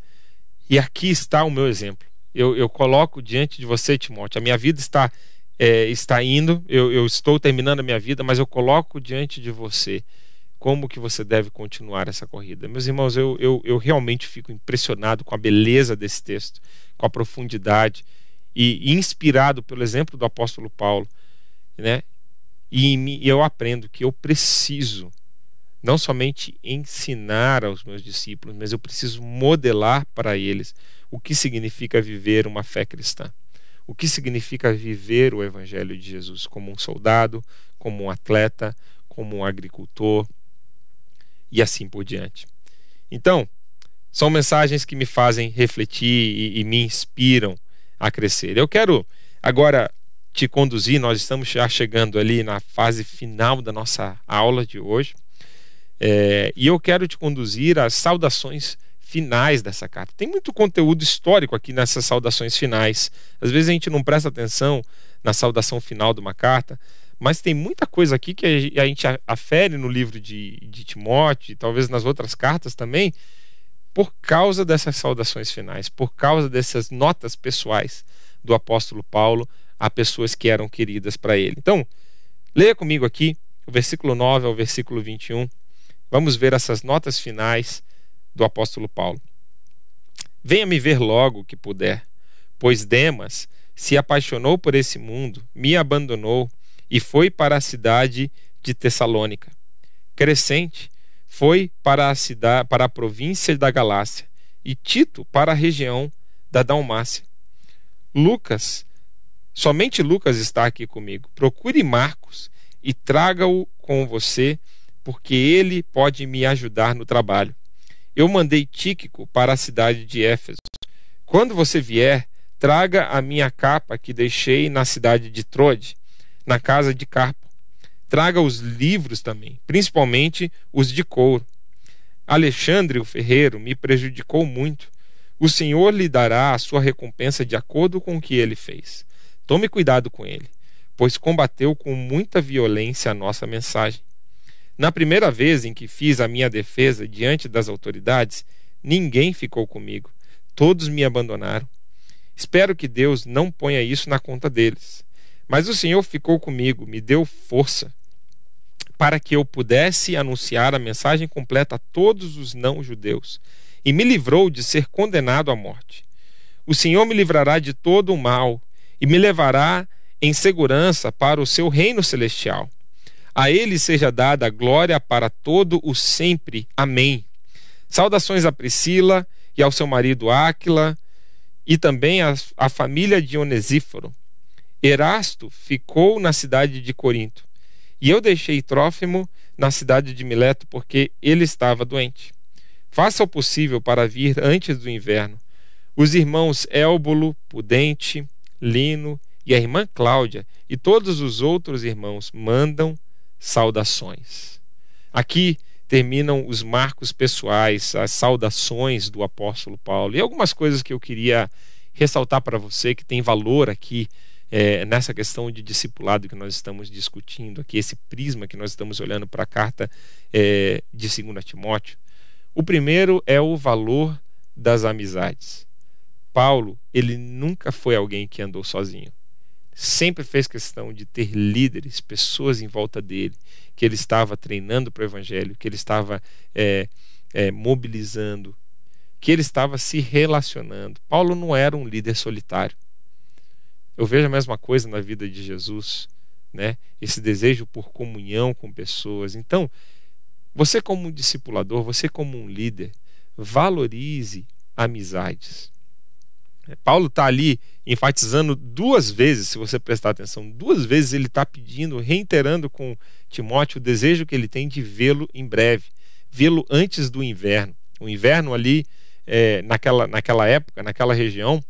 E aqui está o meu exemplo. Eu, eu coloco diante de você, Timóteo. A minha vida está é, está indo, eu, eu estou terminando a minha vida, mas eu coloco diante de você como que você deve continuar essa corrida. Meus irmãos, eu, eu, eu realmente fico impressionado com a beleza desse texto, com a profundidade e, inspirado pelo exemplo do apóstolo Paulo, né? E eu aprendo que eu preciso não somente ensinar aos meus discípulos, mas eu preciso modelar para eles o que significa viver uma fé cristã o que significa viver o Evangelho de Jesus como um soldado, como um atleta, como um agricultor e assim por diante. Então, são mensagens que me fazem refletir e, e me inspiram a crescer. Eu quero agora te conduzir, nós estamos já chegando ali na fase final da nossa aula de hoje, é, e eu quero te conduzir às saudações finais dessa carta. Tem muito conteúdo histórico aqui nessas saudações finais. Às vezes a gente não presta atenção na saudação final de uma carta, mas tem muita coisa aqui que a gente afere no livro de, de Timóteo, e talvez nas outras cartas também, por causa dessas saudações finais, por causa dessas notas pessoais do apóstolo Paulo a pessoas que eram queridas para ele. Então, leia comigo aqui o versículo 9 ao versículo 21. Vamos ver essas notas finais do apóstolo Paulo. Venha me ver logo que puder, pois Demas se apaixonou por esse mundo, me abandonou e foi para a cidade de Tessalônica. Crescente foi para a cidade, para a província da Galácia, e Tito para a região da Dalmácia. Lucas, somente Lucas está aqui comigo. Procure Marcos e traga-o com você, porque ele pode me ajudar no trabalho. Eu mandei Tíquico para a cidade de Éfeso. Quando você vier, traga a minha capa que deixei na cidade de Trode, na casa de Carpo. Traga os livros também, principalmente os de couro. Alexandre, o ferreiro, me prejudicou muito. O Senhor lhe dará a sua recompensa de acordo com o que ele fez. Tome cuidado com ele, pois combateu com muita violência a nossa mensagem. Na primeira vez em que fiz a minha defesa diante das autoridades, ninguém ficou comigo. Todos me abandonaram. Espero que Deus não ponha isso na conta deles. Mas o Senhor ficou comigo, me deu força para que eu pudesse anunciar a mensagem completa a todos os não-judeus, e me livrou de ser condenado à morte. O Senhor me livrará de todo o mal e me levará em segurança para o seu reino celestial. A ele seja dada a glória para todo o sempre. Amém. Saudações a Priscila e ao seu marido Áquila e também à família de Onesíforo. Erasto ficou na cidade de Corinto e eu deixei Trófimo na cidade de Mileto porque ele estava doente. Faça o possível para vir antes do inverno. Os irmãos Élbolo, Pudente, Lino e a irmã Cláudia e todos os outros irmãos mandam saudações. Aqui terminam os marcos pessoais, as saudações do apóstolo Paulo e algumas coisas que eu queria ressaltar para você que tem valor aqui é, nessa questão de discipulado que nós estamos discutindo aqui, esse prisma que nós estamos olhando para a carta é, de 2 Timóteo. O primeiro é o valor das amizades. Paulo, ele nunca foi alguém que andou sozinho. Sempre fez questão de ter líderes, pessoas em volta dele, que ele estava treinando para o evangelho, que ele estava é, é, mobilizando, que ele estava se relacionando. Paulo não era um líder solitário. Eu vejo a mesma coisa na vida de Jesus, né? Esse desejo por comunhão com pessoas. Então, você como um discipulador, você como um líder, valorize amizades. Paulo está ali enfatizando duas vezes, se você prestar atenção, duas vezes ele está pedindo, reiterando com Timóteo o desejo que ele tem de vê-lo em breve, vê-lo antes do inverno. O inverno ali, é, naquela, naquela época, naquela região,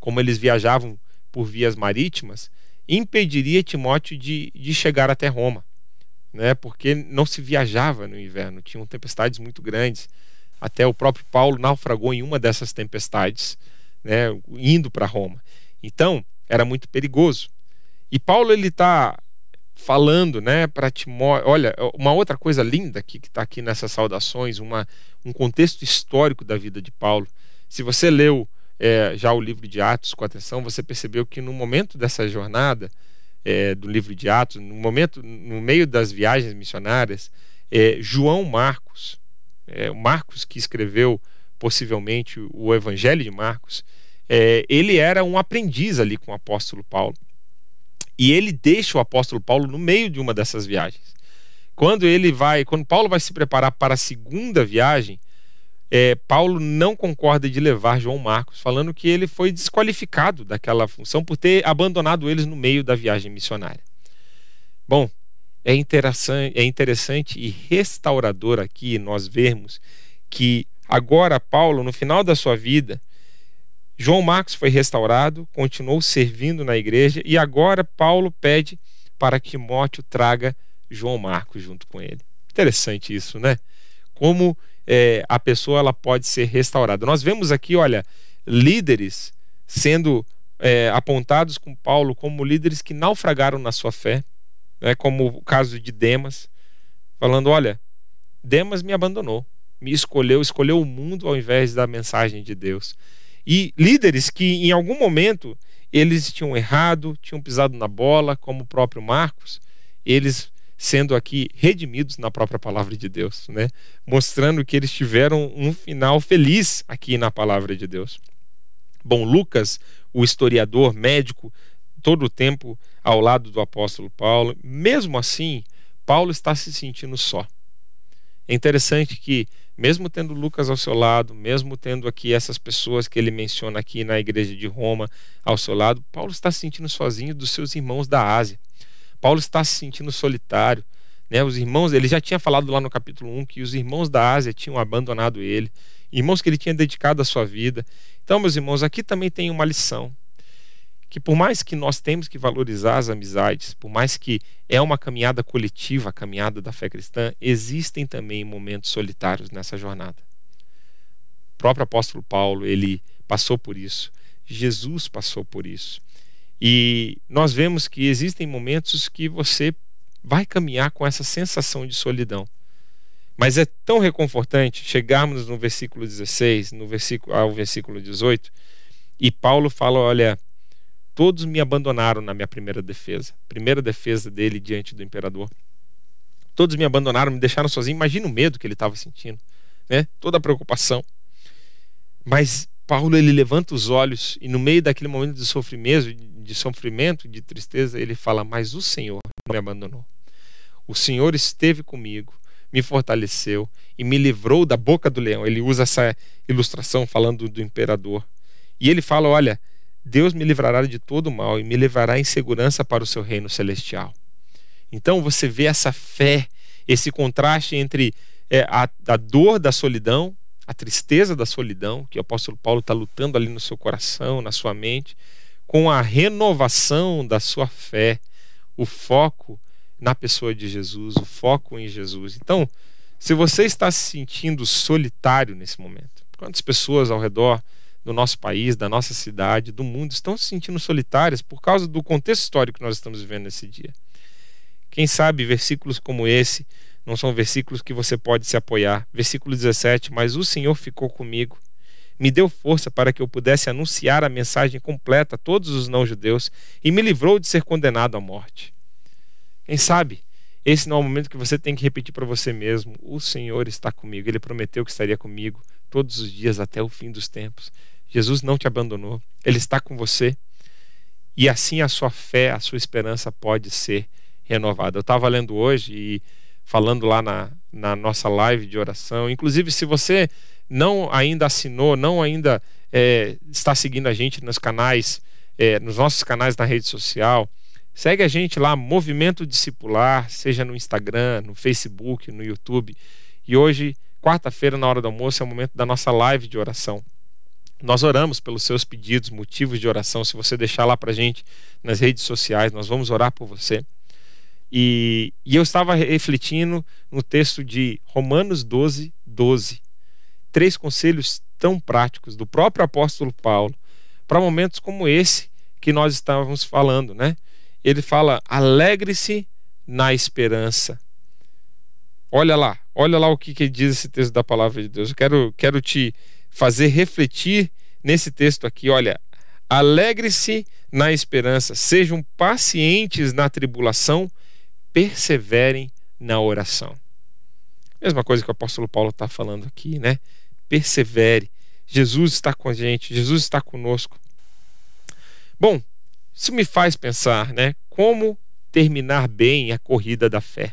como eles viajavam por vias marítimas, impediria Timóteo de, de chegar até Roma, né? porque não se viajava no inverno, tinham tempestades muito grandes. Até o próprio Paulo naufragou em uma dessas tempestades, né? indo para Roma. Então, era muito perigoso. E Paulo ele está falando né, para Timóteo. Olha, uma outra coisa linda que está aqui nessas saudações, uma, um contexto histórico da vida de Paulo. Se você leu é, já o livro de Atos com atenção, você percebeu que no momento dessa jornada é, do livro de Atos, no momento, no meio das viagens missionárias, é, João Marcos, é, Marcos que escreveu possivelmente o Evangelho de Marcos, é, ele era um aprendiz ali com o apóstolo Paulo. E ele deixa o apóstolo Paulo no meio de uma dessas viagens. Quando ele vai, quando Paulo vai se preparar para a segunda viagem, é, Paulo não concorda de levar João Marcos, falando que ele foi desqualificado daquela função por ter abandonado eles no meio da viagem missionária. Bom, é interessante, é interessante e restaurador aqui nós vermos que agora Paulo, no final da sua vida, João Marcos foi restaurado, continuou servindo na igreja e agora Paulo pede para que Timóteo traga João Marcos junto com ele. Interessante isso, né? Como é, a pessoa ela pode ser restaurada. Nós vemos aqui, olha, líderes sendo é, apontados com Paulo como líderes que naufragaram na sua fé, né, como o caso de Demas, falando: olha, Demas me abandonou, me escolheu, escolheu o mundo ao invés da mensagem de Deus. E líderes que em algum momento eles tinham errado, tinham pisado na bola, como o próprio Marcos, eles sendo aqui redimidos na própria palavra de Deus, né? Mostrando que eles tiveram um final feliz aqui na palavra de Deus. Bom, Lucas, o historiador médico, todo o tempo ao lado do apóstolo Paulo, mesmo assim, Paulo está se sentindo só. É interessante que, mesmo tendo Lucas ao seu lado, mesmo tendo aqui essas pessoas que ele menciona aqui na igreja de Roma ao seu lado, Paulo está se sentindo sozinho dos seus irmãos da Ásia. Paulo está se sentindo solitário. Né? Os irmãos, ele já tinha falado lá no capítulo 1 que os irmãos da Ásia tinham abandonado ele, irmãos que ele tinha dedicado a sua vida. Então, meus irmãos, aqui também tem uma lição que por mais que nós temos que valorizar as amizades, por mais que é uma caminhada coletiva, a caminhada da fé cristã, existem também momentos solitários nessa jornada. O próprio apóstolo Paulo, ele passou por isso. Jesus passou por isso. E nós vemos que existem momentos que você vai caminhar com essa sensação de solidão. Mas é tão reconfortante chegarmos no versículo 16, no versículo ao versículo 18, e Paulo fala, olha, Todos me abandonaram na minha primeira defesa. Primeira defesa dele diante do imperador. Todos me abandonaram, me deixaram sozinho. Imagina o medo que ele estava sentindo, né? Toda a preocupação. Mas Paulo ele levanta os olhos e no meio daquele momento de sofrimento, de sofrimento, de tristeza, ele fala: "Mas o Senhor não me abandonou. O Senhor esteve comigo, me fortaleceu e me livrou da boca do leão." Ele usa essa ilustração falando do imperador. E ele fala: "Olha, Deus me livrará de todo mal e me levará em segurança para o seu reino celestial. Então você vê essa fé, esse contraste entre é, a, a dor da solidão, a tristeza da solidão, que o apóstolo Paulo está lutando ali no seu coração, na sua mente, com a renovação da sua fé, o foco na pessoa de Jesus, o foco em Jesus. Então, se você está se sentindo solitário nesse momento, quantas pessoas ao redor do nosso país, da nossa cidade, do mundo, estão se sentindo solitárias por causa do contexto histórico que nós estamos vivendo nesse dia. Quem sabe versículos como esse não são versículos que você pode se apoiar. Versículo 17: Mas o Senhor ficou comigo, me deu força para que eu pudesse anunciar a mensagem completa a todos os não-judeus e me livrou de ser condenado à morte. Quem sabe esse não é o momento que você tem que repetir para você mesmo: O Senhor está comigo, Ele prometeu que estaria comigo todos os dias até o fim dos tempos. Jesus não te abandonou, Ele está com você. E assim a sua fé, a sua esperança pode ser renovada. Eu estava lendo hoje e falando lá na, na nossa live de oração. Inclusive, se você não ainda assinou, não ainda é, está seguindo a gente nos canais, é, nos nossos canais na rede social, segue a gente lá, Movimento Discipular, seja no Instagram, no Facebook, no YouTube. E hoje, quarta-feira, na hora do almoço, é o momento da nossa live de oração. Nós oramos pelos seus pedidos, motivos de oração. Se você deixar lá para gente nas redes sociais, nós vamos orar por você. E, e, eu estava refletindo no texto de Romanos 12, 12. Três conselhos tão práticos do próprio apóstolo Paulo para momentos como esse que nós estávamos falando, né? Ele fala: alegre-se na esperança. Olha lá, olha lá o que, que diz esse texto da palavra de Deus. Eu quero, quero te fazer refletir nesse texto aqui. Olha, alegre-se na esperança, sejam pacientes na tribulação, perseverem na oração. Mesma coisa que o apóstolo Paulo está falando aqui, né? Persevere. Jesus está com a gente, Jesus está conosco. Bom, isso me faz pensar, né? Como terminar bem a corrida da fé.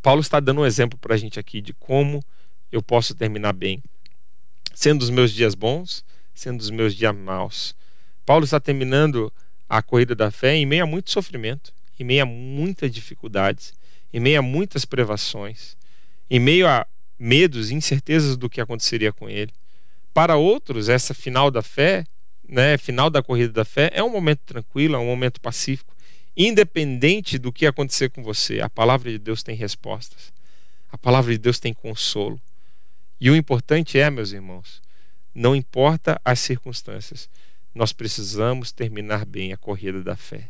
Paulo está dando um exemplo para a gente aqui de como eu posso terminar bem sendo os meus dias bons, sendo os meus dias maus. Paulo está terminando a corrida da fé em meio a muito sofrimento, em meio a muitas dificuldades, em meio a muitas privações, em meio a medos e incertezas do que aconteceria com ele. Para outros, essa final da fé, né, final da corrida da fé, é um momento tranquilo, é um momento pacífico. Independente do que acontecer com você, a palavra de Deus tem respostas. A palavra de Deus tem consolo. E o importante é, meus irmãos, não importa as circunstâncias, nós precisamos terminar bem a corrida da fé.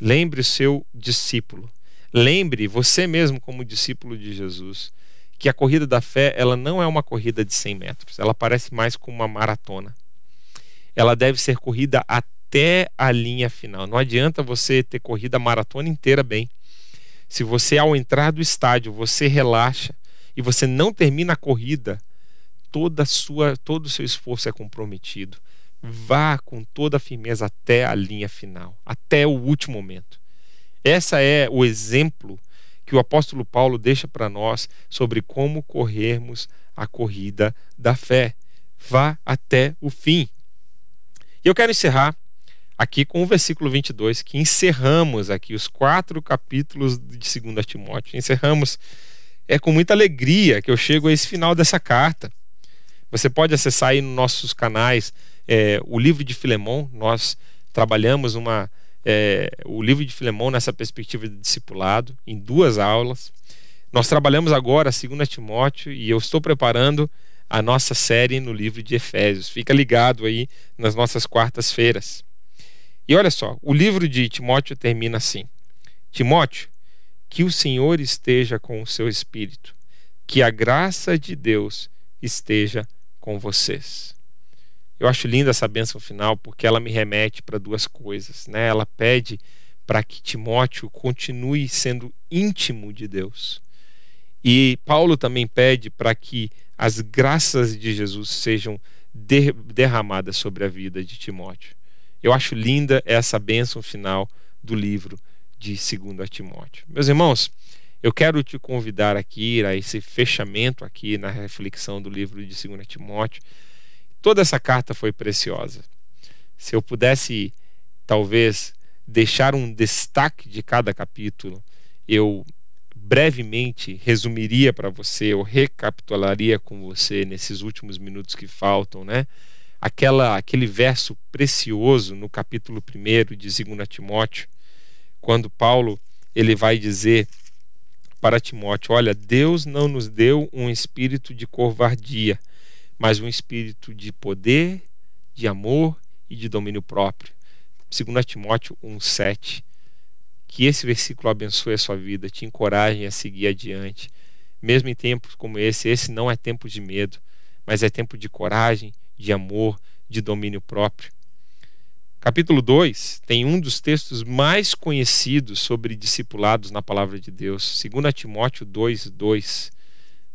Lembre o seu discípulo. Lembre você mesmo como discípulo de Jesus que a corrida da fé ela não é uma corrida de 100 metros. Ela parece mais como uma maratona. Ela deve ser corrida até a linha final. Não adianta você ter corrido a maratona inteira bem. Se você ao entrar do estádio você relaxa, e você não termina a corrida, toda sua, todo o seu esforço é comprometido. Vá com toda a firmeza até a linha final, até o último momento. Essa é o exemplo que o apóstolo Paulo deixa para nós sobre como corrermos a corrida da fé. Vá até o fim. E eu quero encerrar aqui com o versículo 22, que encerramos aqui os quatro capítulos de 2 Timóteo. Encerramos. É com muita alegria que eu chego a esse final dessa carta. Você pode acessar aí nos nossos canais é, o livro de Filemão. Nós trabalhamos uma, é, o livro de Filemão nessa perspectiva de discipulado, em duas aulas. Nós trabalhamos agora 2 Timóteo e eu estou preparando a nossa série no livro de Efésios. Fica ligado aí nas nossas quartas-feiras. E olha só, o livro de Timóteo termina assim: Timóteo, que o Senhor esteja com o seu espírito, que a graça de Deus esteja com vocês. Eu acho linda essa bênção final porque ela me remete para duas coisas, né? Ela pede para que Timóteo continue sendo íntimo de Deus. E Paulo também pede para que as graças de Jesus sejam derramadas sobre a vida de Timóteo. Eu acho linda essa bênção final do livro de 2 Timóteo. Meus irmãos, eu quero te convidar aqui a esse fechamento aqui na reflexão do livro de 2 Timóteo. Toda essa carta foi preciosa. Se eu pudesse, talvez, deixar um destaque de cada capítulo, eu brevemente resumiria para você, ou recapitularia com você nesses últimos minutos que faltam, né? aquela, aquele verso precioso no capítulo 1 de 2 Timóteo, quando Paulo ele vai dizer para Timóteo: Olha, Deus não nos deu um espírito de covardia, mas um espírito de poder, de amor e de domínio próprio. 2 Timóteo 1,7. Que esse versículo abençoe a sua vida, te encoraje a seguir adiante. Mesmo em tempos como esse, esse não é tempo de medo, mas é tempo de coragem, de amor, de domínio próprio. Capítulo 2 tem um dos textos mais conhecidos sobre discipulados na palavra de Deus, 2 Timóteo 2, 2.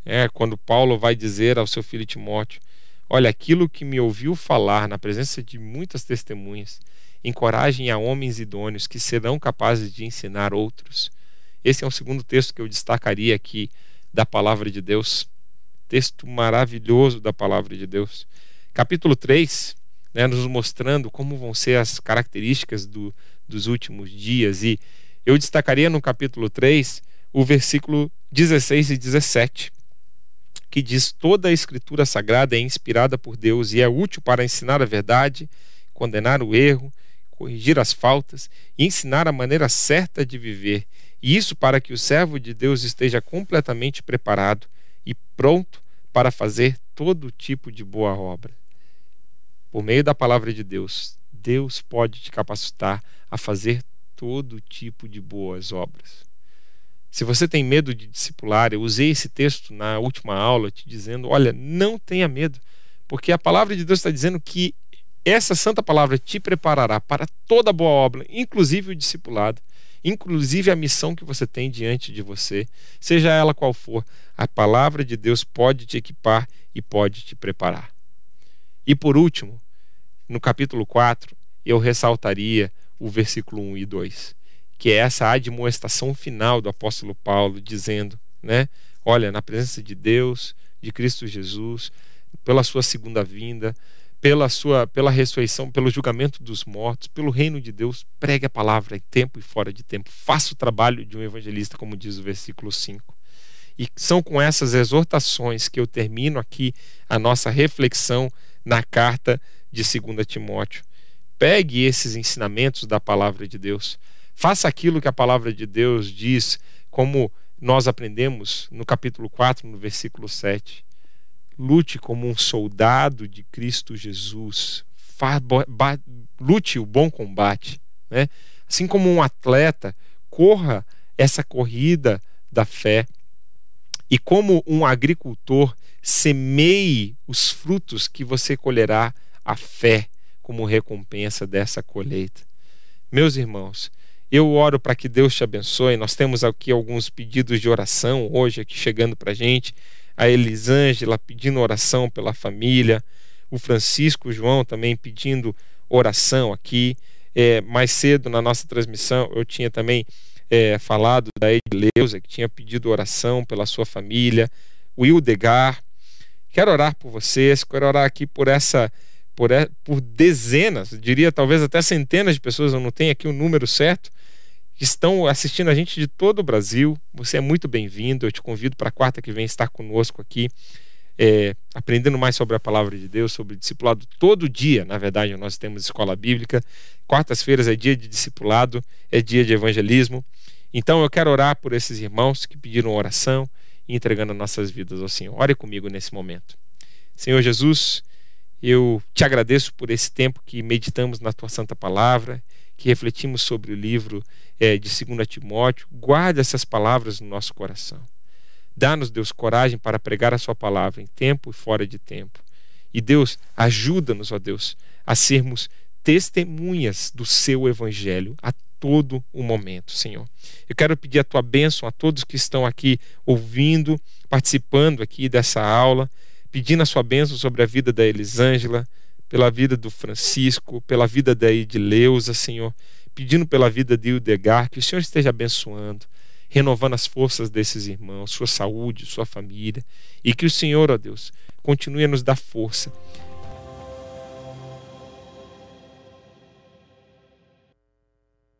É quando Paulo vai dizer ao seu filho Timóteo: Olha, aquilo que me ouviu falar na presença de muitas testemunhas, encorajem a homens idôneos que serão capazes de ensinar outros. Esse é o segundo texto que eu destacaria aqui da palavra de Deus. Texto maravilhoso da palavra de Deus capítulo 3, né, nos mostrando como vão ser as características do, dos últimos dias. E eu destacaria no capítulo 3 o versículo 16 e 17, que diz: Toda a escritura sagrada é inspirada por Deus e é útil para ensinar a verdade, condenar o erro, corrigir as faltas e ensinar a maneira certa de viver. E isso para que o servo de Deus esteja completamente preparado e pronto para fazer todo tipo de boa obra por meio da palavra de Deus, Deus pode te capacitar a fazer todo tipo de boas obras. Se você tem medo de discipular, eu usei esse texto na última aula te dizendo: olha, não tenha medo, porque a palavra de Deus está dizendo que essa santa palavra te preparará para toda boa obra, inclusive o discipulado, inclusive a missão que você tem diante de você, seja ela qual for, a palavra de Deus pode te equipar e pode te preparar. E por último, no capítulo 4, eu ressaltaria o versículo 1 e 2, que é essa admoestação final do apóstolo Paulo, dizendo, né? Olha, na presença de Deus, de Cristo Jesus, pela sua segunda vinda, pela sua pela ressurreição, pelo julgamento dos mortos, pelo reino de Deus, pregue a palavra em tempo e fora de tempo. Faça o trabalho de um evangelista, como diz o versículo 5. E são com essas exortações que eu termino aqui a nossa reflexão na carta de 2 Timóteo. Pegue esses ensinamentos da palavra de Deus. Faça aquilo que a palavra de Deus diz, como nós aprendemos no capítulo 4, no versículo 7. Lute como um soldado de Cristo Jesus. Lute o bom combate. Né? Assim como um atleta, corra essa corrida da fé. E como um agricultor, semeie os frutos que você colherá a fé como recompensa dessa colheita. Meus irmãos, eu oro para que Deus te abençoe. Nós temos aqui alguns pedidos de oração hoje aqui chegando para a gente. A Elisângela pedindo oração pela família. O Francisco João também pedindo oração aqui. É, mais cedo na nossa transmissão eu tinha também é, falado da Edileuza, que tinha pedido oração pela sua família, o Ildegar. Quero orar por vocês, quero orar aqui por essa, por, por dezenas, diria talvez até centenas de pessoas, eu não tenho aqui o número certo, que estão assistindo a gente de todo o Brasil. Você é muito bem-vindo. Eu te convido para quarta que vem estar conosco aqui, é, aprendendo mais sobre a palavra de Deus, sobre discipulado. Todo dia, na verdade, nós temos escola bíblica. Quartas-feiras é dia de discipulado, é dia de evangelismo. Então eu quero orar por esses irmãos que pediram oração e entregando nossas vidas ao Senhor. Ore comigo nesse momento. Senhor Jesus, eu te agradeço por esse tempo que meditamos na tua santa palavra, que refletimos sobre o livro é, de 2 Timóteo, guarde essas palavras no nosso coração. Dá-nos, Deus, coragem para pregar a Sua palavra em tempo e fora de tempo. E Deus, ajuda-nos, ó Deus, a sermos testemunhas do Seu Evangelho a todo o momento, Senhor. Eu quero pedir a Tua bênção a todos que estão aqui ouvindo, participando aqui dessa aula, pedindo a Sua bênção sobre a vida da Elisângela, pela vida do Francisco, pela vida da Edileuza, Senhor pedindo pela vida de Ildegar, que o Senhor esteja abençoando, renovando as forças desses irmãos, sua saúde, sua família, e que o Senhor, ó Deus, continue a nos dar força